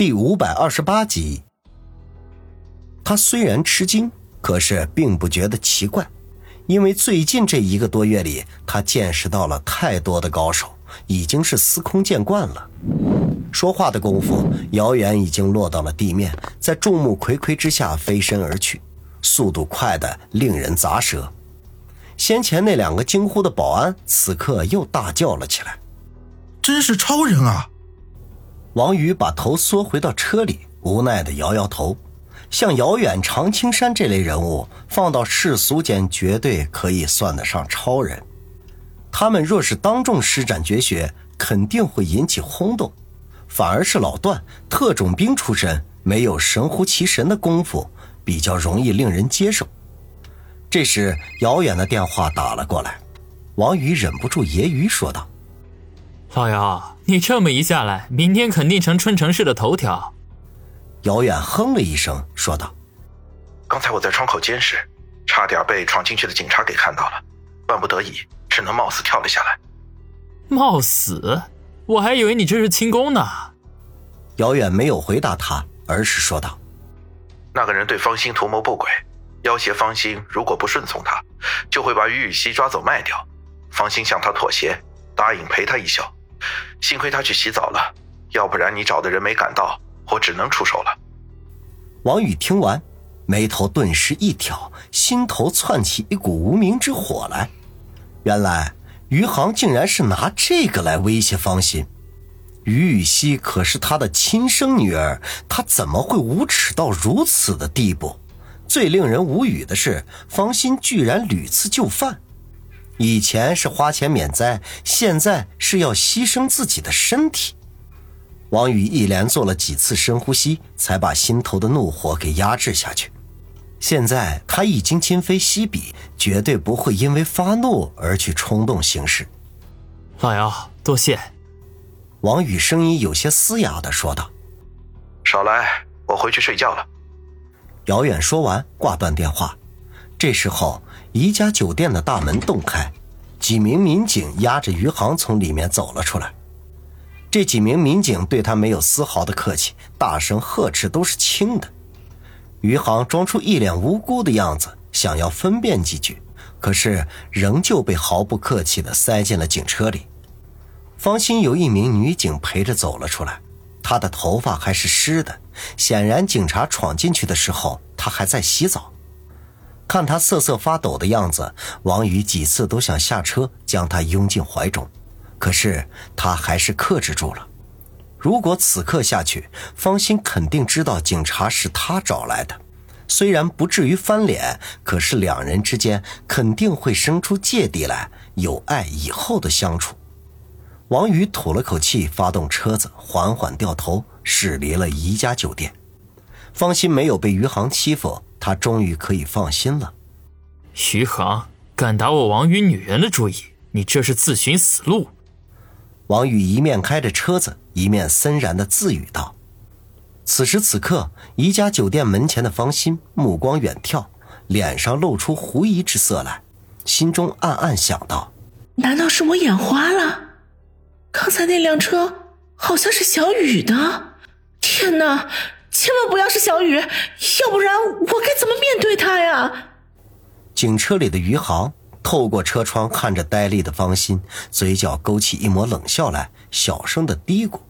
第五百二十八集。他虽然吃惊，可是并不觉得奇怪，因为最近这一个多月里，他见识到了太多的高手，已经是司空见惯了。说话的功夫，姚远已经落到了地面，在众目睽睽之下飞身而去，速度快得令人咂舌。先前那两个惊呼的保安，此刻又大叫了起来：“真是超人啊！”王宇把头缩回到车里，无奈的摇摇头。像姚远、常青山这类人物，放到世俗间绝对可以算得上超人。他们若是当众施展绝学，肯定会引起轰动。反而是老段，特种兵出身，没有神乎其神的功夫，比较容易令人接受。这时，姚远的电话打了过来，王宇忍不住揶揄说道。老姚，你这么一下来，明天肯定成春城市的头条。姚远哼了一声，说道：“刚才我在窗口监视，差点被闯进去的警察给看到了，万不得已，只能冒死跳了下来。”冒死？我还以为你这是轻功呢。姚远没有回答他，而是说道：“那个人对方心图谋不轨，要挟方心，如果不顺从他，就会把于雨溪抓走卖掉。方心向他妥协，答应陪他一宿。”幸亏他去洗澡了，要不然你找的人没赶到，我只能出手了。王宇听完，眉头顿时一挑，心头窜起一股无名之火来。原来余杭竟然是拿这个来威胁方心。于雨溪可是他的亲生女儿，他怎么会无耻到如此的地步？最令人无语的是，方心居然屡次就范。以前是花钱免灾，现在是要牺牲自己的身体。王宇一连做了几次深呼吸，才把心头的怒火给压制下去。现在他已经今非昔比，绝对不会因为发怒而去冲动行事。老姚，多谢。王宇声音有些嘶哑的说道：“少来，我回去睡觉了。”姚远说完，挂断电话。这时候。宜家酒店的大门洞开，几名民警押着余杭从里面走了出来。这几名民警对他没有丝毫的客气，大声呵斥都是轻的。余杭装出一脸无辜的样子，想要分辨几句，可是仍旧被毫不客气地塞进了警车里。方心有一名女警陪着走了出来，她的头发还是湿的，显然警察闯进去的时候，她还在洗澡。看他瑟瑟发抖的样子，王宇几次都想下车将他拥进怀中，可是他还是克制住了。如果此刻下去，方心肯定知道警察是他找来的，虽然不至于翻脸，可是两人之间肯定会生出芥蒂来，有爱以后的相处。王宇吐了口气，发动车子，缓缓掉头驶离了宜家酒店。方心没有被余杭欺负。他终于可以放心了。徐航敢打我王宇女人的主意，你这是自寻死路。王宇一面开着车子，一面森然的自语道。此时此刻，宜家酒店门前的方心目光远眺，脸上露出狐疑之色来，心中暗暗想到：难道是我眼花了？刚才那辆车好像是小雨的。天哪！千万不要是小雨，要不然我该怎么面对他呀？警车里的余杭透过车窗看着呆立的方心，嘴角勾起一抹冷笑来，小声的嘀咕：“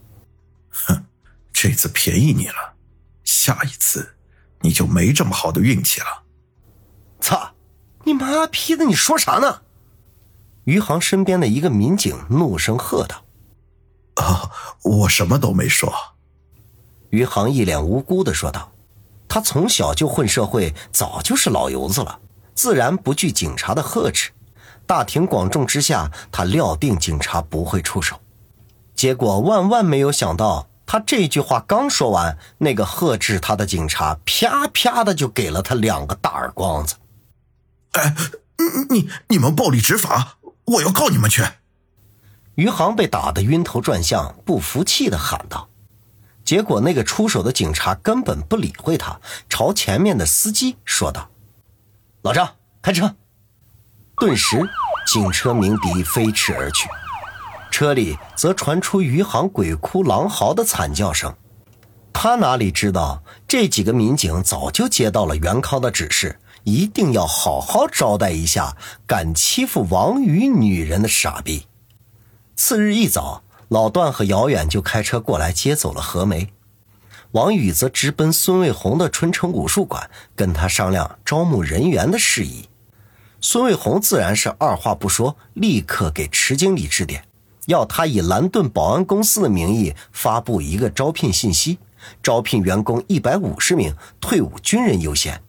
哼，这次便宜你了，下一次你就没这么好的运气了。”操！你妈批的！你说啥呢？余杭身边的一个民警怒声喝道：“啊，我什么都没说。”余杭一脸无辜的说道：“他从小就混社会，早就是老油子了，自然不惧警察的呵斥。大庭广众之下，他料定警察不会出手。结果万万没有想到，他这句话刚说完，那个呵斥他的警察啪啪的就给了他两个大耳光子。哎，你你们暴力执法，我要告你们去！”余杭被打得晕头转向，不服气的喊道。结果，那个出手的警察根本不理会他，朝前面的司机说道：“老张，开车。”顿时，警车鸣笛飞驰而去，车里则传出余杭鬼哭狼嚎的惨叫声。他哪里知道，这几个民警早就接到了袁康的指示，一定要好好招待一下敢欺负王宇女人的傻逼。次日一早，老段和姚远就开车过来接走了何梅，王宇则直奔孙卫红的春城武术馆，跟他商量招募人员的事宜。孙卫红自然是二话不说，立刻给池经理致电，要他以蓝盾保安公司的名义发布一个招聘信息。招聘员工一百五十名，退伍军人优先。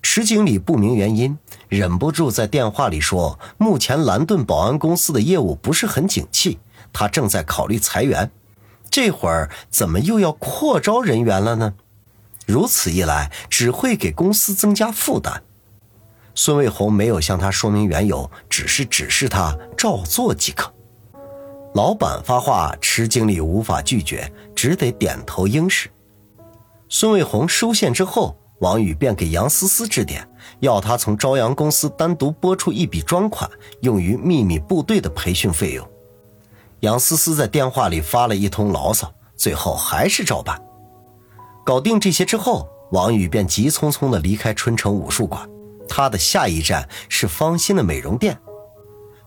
池经理不明原因，忍不住在电话里说：“目前蓝盾保安公司的业务不是很景气，他正在考虑裁员。这会儿怎么又要扩招人员了呢？如此一来，只会给公司增加负担。”孙卫红没有向他说明缘由，只是指示他照做即可。老板发话，池经理无法拒绝，只得点头应是。孙卫红收线之后，王宇便给杨思思致电，要他从朝阳公司单独拨出一笔专款，用于秘密部队的培训费用。杨思思在电话里发了一通牢骚，最后还是照办。搞定这些之后，王宇便急匆匆地离开春城武术馆，他的下一站是芳心的美容店。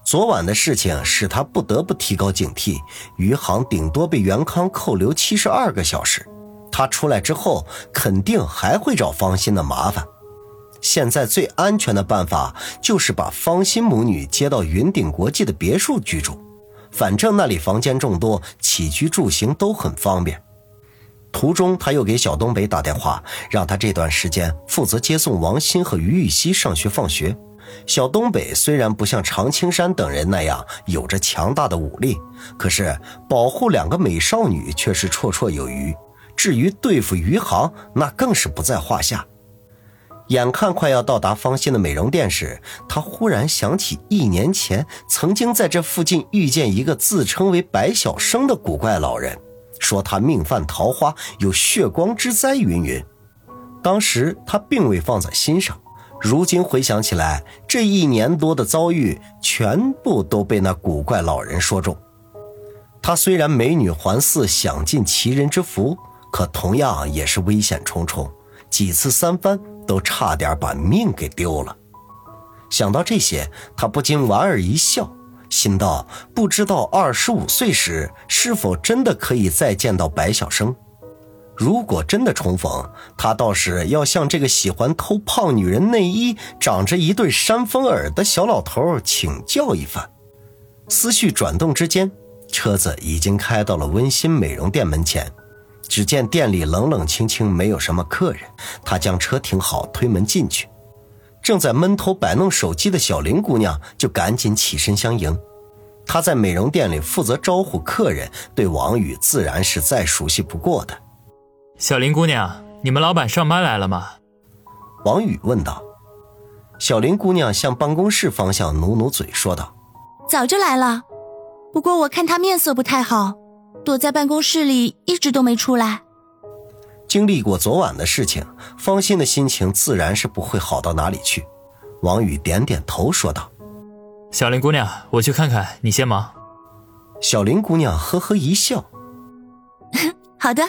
昨晚的事情使他不得不提高警惕，余杭顶多被袁康扣留七十二个小时，他出来之后肯定还会找方心的麻烦。现在最安全的办法就是把方心母女接到云顶国际的别墅居住，反正那里房间众多，起居住行都很方便。途中，他又给小东北打电话，让他这段时间负责接送王鑫和于玉溪上学放学。小东北虽然不像常青山等人那样有着强大的武力，可是保护两个美少女却是绰绰有余。至于对付余杭，那更是不在话下。眼看快要到达方心的美容店时，他忽然想起一年前曾经在这附近遇见一个自称为白小生的古怪老人，说他命犯桃花，有血光之灾云云。当时他并未放在心上。如今回想起来，这一年多的遭遇全部都被那古怪老人说中。她虽然美女环伺，享尽奇人之福，可同样也是危险重重，几次三番都差点把命给丢了。想到这些，他不禁莞尔一笑，心道：不知道二十五岁时是否真的可以再见到白小生。如果真的重逢，他倒是要向这个喜欢偷胖女人内衣、长着一对山峰耳的小老头请教一番。思绪转动之间，车子已经开到了温馨美容店门前。只见店里冷冷清清，没有什么客人。他将车停好，推门进去。正在闷头摆弄手机的小林姑娘就赶紧起身相迎。她在美容店里负责招呼客人，对王宇自然是再熟悉不过的。小林姑娘，你们老板上班来了吗？王宇问道。小林姑娘向办公室方向努努嘴，说道：“早就来了，不过我看他面色不太好，躲在办公室里一直都没出来。”经历过昨晚的事情，方心的心情自然是不会好到哪里去。王宇点点头，说道：“小林姑娘，我去看看，你先忙。”小林姑娘呵呵一笑：“好的。”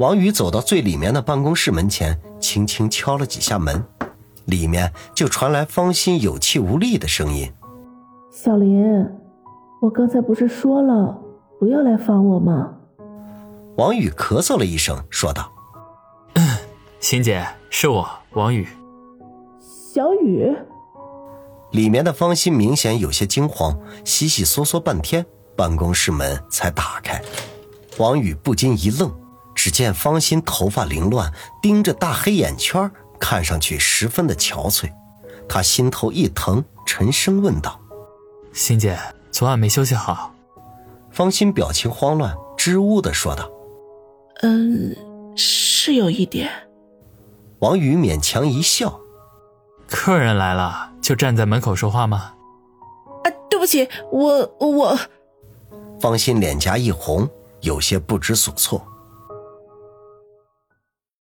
王宇走到最里面的办公室门前，轻轻敲了几下门，里面就传来方心有气无力的声音：“小林，我刚才不是说了不要来烦我嘛？”王宇咳嗽了一声，说道：“欣姐，是我，王宇。”小雨。里面的方心明显有些惊慌，悉悉嗦嗦半天，办公室门才打开。王宇不禁一愣。只见方心头发凌乱，盯着大黑眼圈，看上去十分的憔悴。他心头一疼，沉声问道：“欣姐，昨晚没休息好？”方心表情慌乱，支吾的说道：“嗯，是有一点。”王宇勉强一笑：“客人来了，就站在门口说话吗？”啊，对不起，我我……方心脸颊一红。有些不知所措。